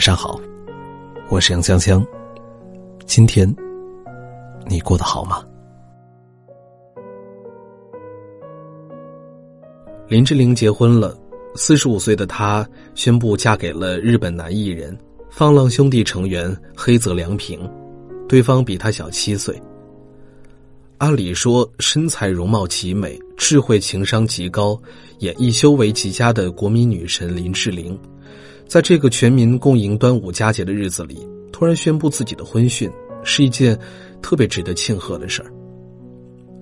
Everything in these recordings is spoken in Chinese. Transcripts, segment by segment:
晚上好，我是杨香香。今天你过得好吗？林志玲结婚了，四十五岁的她宣布嫁给了日本男艺人放浪兄弟成员黑泽良平，对方比她小七岁。按理说，身材容貌极美、智慧情商极高、演艺修为极佳的国民女神林志玲。在这个全民共迎端午佳节的日子里，突然宣布自己的婚讯，是一件特别值得庆贺的事儿。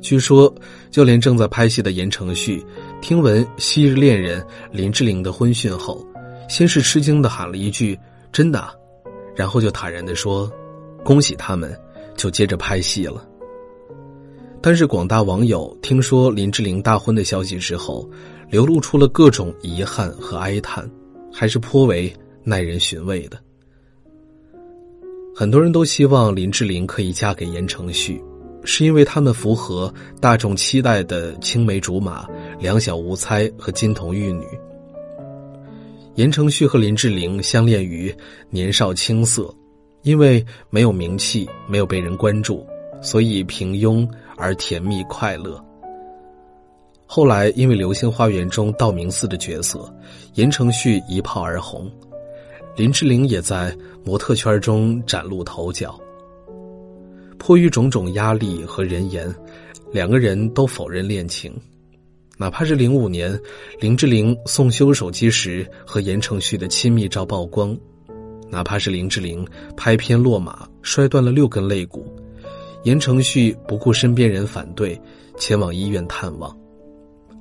据说，就连正在拍戏的言承旭，听闻昔日恋人林志玲的婚讯后，先是吃惊的喊了一句“真的”，然后就坦然的说：“恭喜他们”，就接着拍戏了。但是，广大网友听说林志玲大婚的消息之后，流露出了各种遗憾和哀叹。还是颇为耐人寻味的。很多人都希望林志玲可以嫁给言承旭，是因为他们符合大众期待的青梅竹马、两小无猜和金童玉女。言承旭和林志玲相恋于年少青涩，因为没有名气、没有被人关注，所以平庸而甜蜜快乐。后来，因为《流星花园》中道明寺的角色，言承旭一炮而红，林志玲也在模特圈中崭露头角。迫于种种压力和人言，两个人都否认恋情。哪怕是零五年林志玲送修手机时和言承旭的亲密照曝光，哪怕是林志玲拍片落马摔断了六根肋骨，言承旭不顾身边人反对，前往医院探望。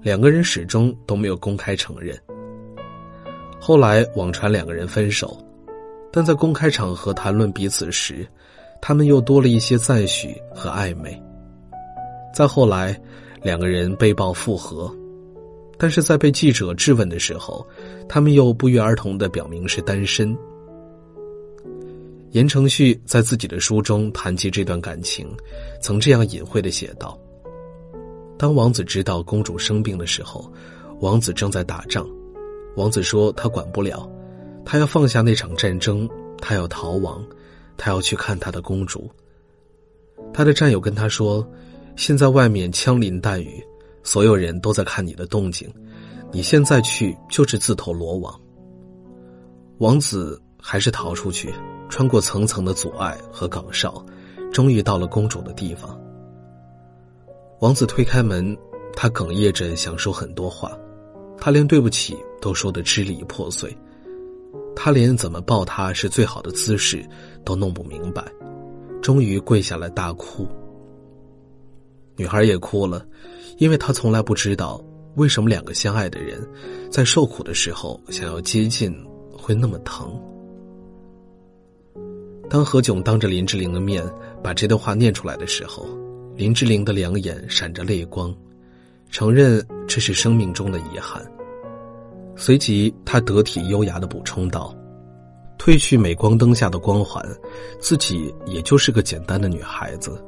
两个人始终都没有公开承认。后来网传两个人分手，但在公开场合谈论彼此时，他们又多了一些赞许和暧昧。再后来，两个人被曝复合，但是在被记者质问的时候，他们又不约而同的表明是单身。言承旭在自己的书中谈及这段感情，曾这样隐晦的写道。当王子知道公主生病的时候，王子正在打仗。王子说他管不了，他要放下那场战争，他要逃亡，他要去看他的公主。他的战友跟他说：“现在外面枪林弹雨，所有人都在看你的动静，你现在去就是自投罗网。”王子还是逃出去，穿过层层的阻碍和岗哨，终于到了公主的地方。王子推开门，他哽咽着想说很多话，他连对不起都说得支离破碎，他连怎么抱她是最好的姿势都弄不明白，终于跪下来大哭。女孩也哭了，因为她从来不知道为什么两个相爱的人，在受苦的时候想要接近会那么疼。当何炅当着林志玲的面把这段话念出来的时候。林志玲的两眼闪着泪光，承认这是生命中的遗憾。随即，她得体优雅的补充道：“褪去镁光灯下的光环，自己也就是个简单的女孩子，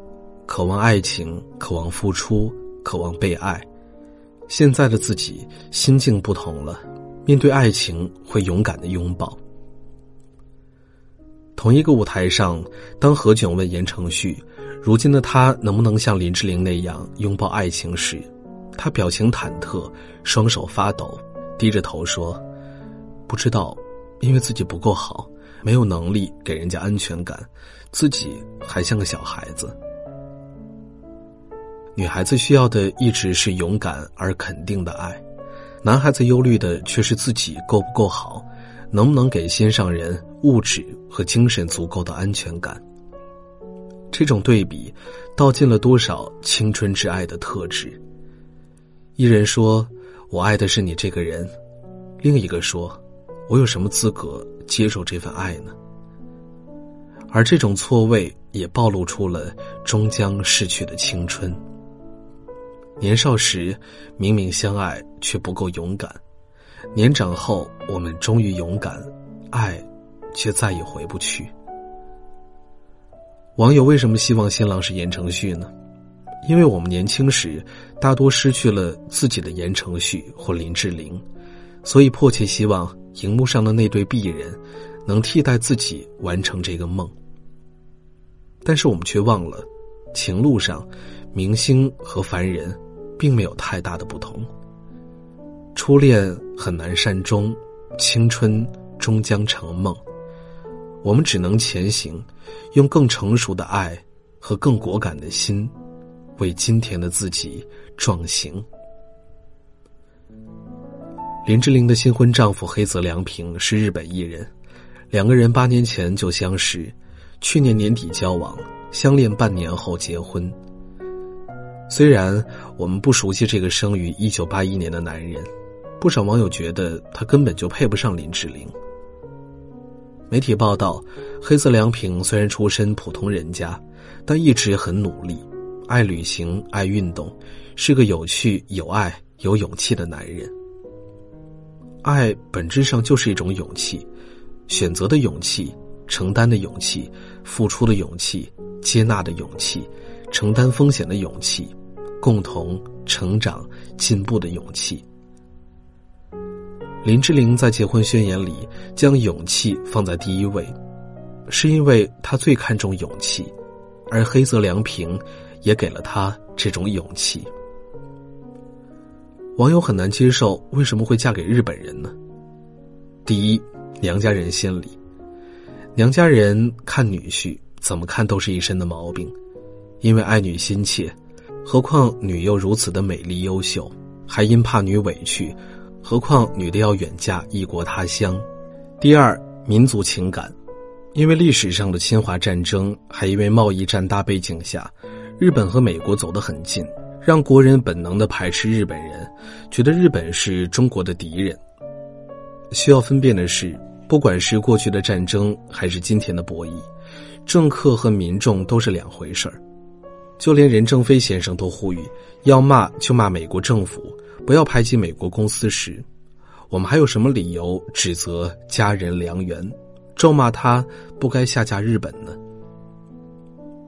渴望爱情，渴望付出，渴望被爱。现在的自己心境不同了，面对爱情会勇敢的拥抱。”同一个舞台上，当何炅问言承旭。如今的他能不能像林志玲那样拥抱爱情时，他表情忐忑，双手发抖，低着头说：“不知道，因为自己不够好，没有能力给人家安全感，自己还像个小孩子。”女孩子需要的一直是勇敢而肯定的爱，男孩子忧虑的却是自己够不够好，能不能给心上人物质和精神足够的安全感。这种对比，道尽了多少青春之爱的特质。一人说：“我爱的是你这个人。”另一个说：“我有什么资格接受这份爱呢？”而这种错位也暴露出了终将逝去的青春。年少时明明相爱，却不够勇敢；年长后，我们终于勇敢，爱，却再也回不去。网友为什么希望新郎是言承旭呢？因为我们年轻时大多失去了自己的言承旭或林志玲，所以迫切希望荧幕上的那对璧人能替代自己完成这个梦。但是我们却忘了，情路上，明星和凡人，并没有太大的不同。初恋很难善终，青春终将成梦。我们只能前行，用更成熟的爱和更果敢的心，为今天的自己壮行。林志玲的新婚丈夫黑泽良平是日本艺人，两个人八年前就相识，去年年底交往，相恋半年后结婚。虽然我们不熟悉这个生于一九八一年的男人，不少网友觉得他根本就配不上林志玲。媒体报道，黑色良平虽然出身普通人家，但一直很努力，爱旅行，爱运动，是个有趣、有爱、有勇气的男人。爱本质上就是一种勇气，选择的勇气，承担的勇气，付出的勇气，接纳的勇气，承担风险的勇气，共同成长进步的勇气。林志玲在结婚宣言里将勇气放在第一位，是因为她最看重勇气，而黑泽良平也给了她这种勇气。网友很难接受为什么会嫁给日本人呢？第一，娘家人心里，娘家人看女婿怎么看都是一身的毛病，因为爱女心切，何况女又如此的美丽优秀，还因怕女委屈。何况女的要远嫁异国他乡。第二，民族情感，因为历史上的侵华战争，还因为贸易战大背景下，日本和美国走得很近，让国人本能的排斥日本人，觉得日本是中国的敌人。需要分辨的是，不管是过去的战争，还是今天的博弈，政客和民众都是两回事儿。就连任正非先生都呼吁，要骂就骂美国政府。不要排挤美国公司时，我们还有什么理由指责家人良缘，咒骂他不该下嫁日本呢？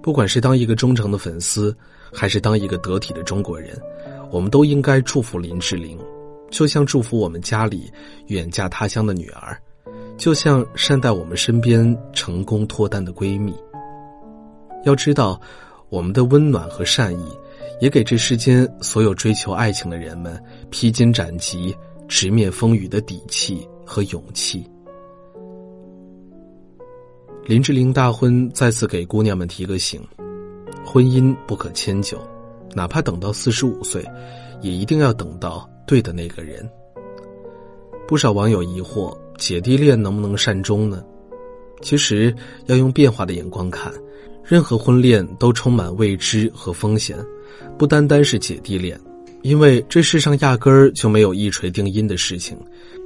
不管是当一个忠诚的粉丝，还是当一个得体的中国人，我们都应该祝福林志玲，就像祝福我们家里远嫁他乡的女儿，就像善待我们身边成功脱单的闺蜜。要知道，我们的温暖和善意。也给这世间所有追求爱情的人们披荆斩棘、直面风雨的底气和勇气。林志玲大婚再次给姑娘们提个醒：婚姻不可迁就，哪怕等到四十五岁，也一定要等到对的那个人。不少网友疑惑：姐弟恋能不能善终呢？其实要用变化的眼光看，任何婚恋都充满未知和风险。不单单是姐弟恋，因为这世上压根儿就没有一锤定音的事情，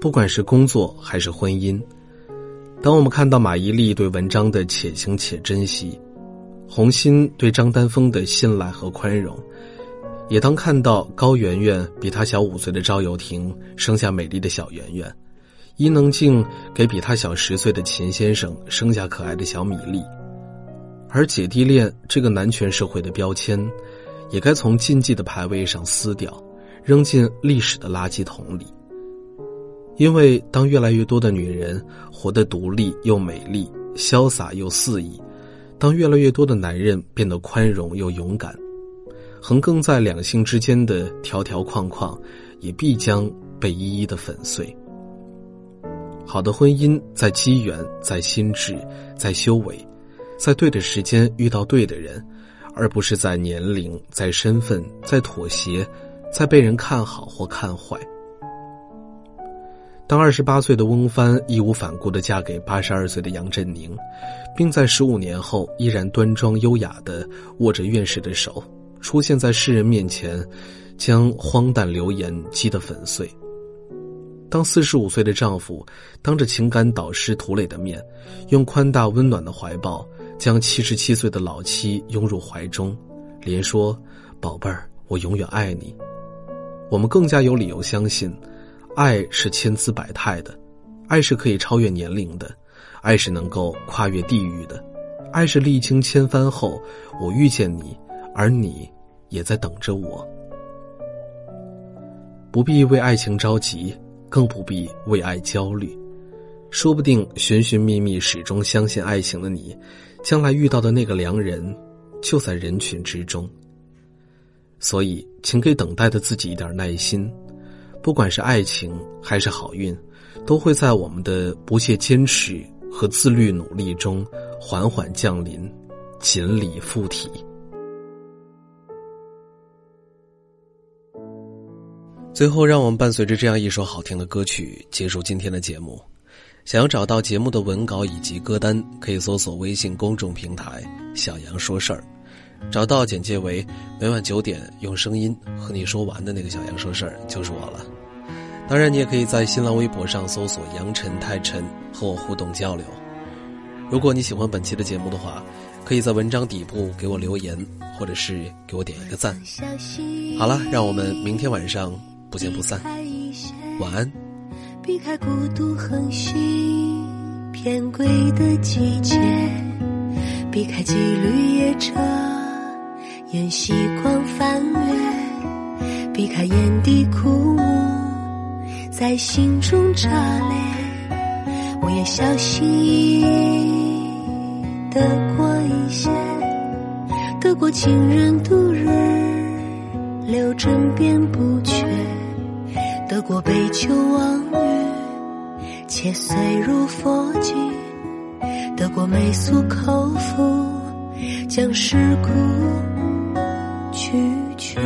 不管是工作还是婚姻。当我们看到马伊琍对文章的且行且珍惜，洪鑫对张丹峰的信赖和宽容，也当看到高圆圆比他小五岁的赵又廷生下美丽的小圆圆，伊能静给比他小十岁的秦先生生下可爱的小米粒，而姐弟恋这个男权社会的标签。也该从禁忌的牌位上撕掉，扔进历史的垃圾桶里。因为当越来越多的女人活得独立又美丽、潇洒又肆意，当越来越多的男人变得宽容又勇敢，横亘在两性之间的条条框框，也必将被一一的粉碎。好的婚姻在机缘，在心智，在修为，在对的时间遇到对的人。而不是在年龄、在身份、在妥协、在被人看好或看坏。当二十八岁的翁帆义无反顾的嫁给八十二岁的杨振宁，并在十五年后依然端庄优雅的握着院士的手，出现在世人面前，将荒诞流言击得粉碎。当四十五岁的丈夫当着情感导师涂磊的面，用宽大温暖的怀抱。将七十七岁的老妻拥入怀中，连说：“宝贝儿，我永远爱你。”我们更加有理由相信，爱是千姿百态的，爱是可以超越年龄的，爱是能够跨越地域的，爱是历经千帆后我遇见你，而你也在等着我。不必为爱情着急，更不必为爱焦虑。说不定寻寻觅觅、始终相信爱情的你，将来遇到的那个良人，就在人群之中。所以，请给等待的自己一点耐心，不管是爱情还是好运，都会在我们的不懈坚持和自律努力中缓缓降临，锦鲤附体。最后，让我们伴随着这样一首好听的歌曲结束今天的节目。想要找到节目的文稿以及歌单，可以搜索微信公众平台“小杨说事儿”，找到简介为每晚九点用声音和你说完的那个小杨说事儿就是我了。当然，你也可以在新浪微博上搜索“杨晨太晨”和我互动交流。如果你喜欢本期的节目的话，可以在文章底部给我留言，或者是给我点一个赞。好了，让我们明天晚上。不见不散，晚安。避开孤独横行偏轨的季节，避开几缕夜车沿夕光翻越，避开眼底枯木在心中炸裂。我也小心翼翼的过一些，得过情人度日，留枕边不缺。得过杯酒忘语，且碎入佛经；得过媚俗口腹，将世故拒绝。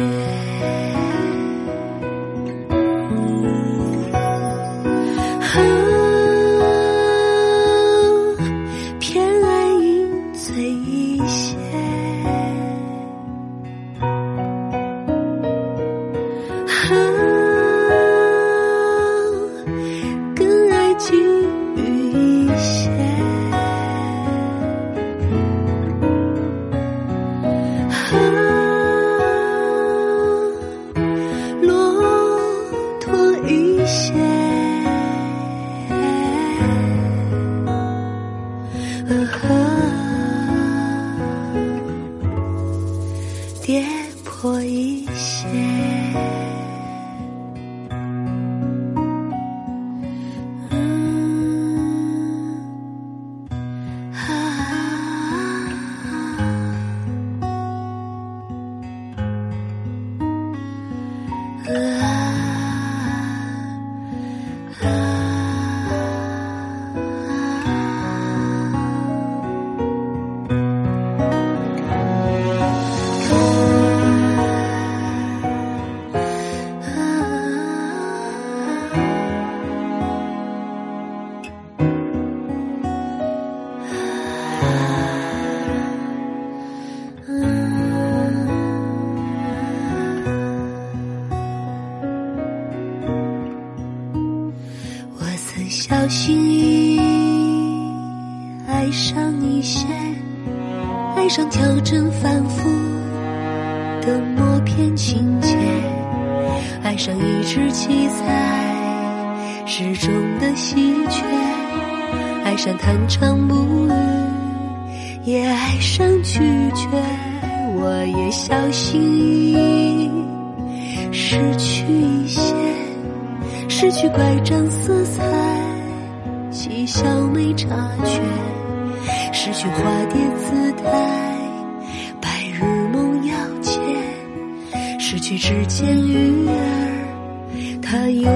小心翼翼爱上一些，爱上调整反复的默片情节，爱上一直记在诗中的喜鹊，爱上弹唱不语，也爱上拒绝。我也小心翼翼失去一些，失去拐杖色彩。嬉笑没察觉，失去化蝶姿态，白日梦要见，失去指尖鱼儿，它游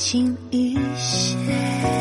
轻一些。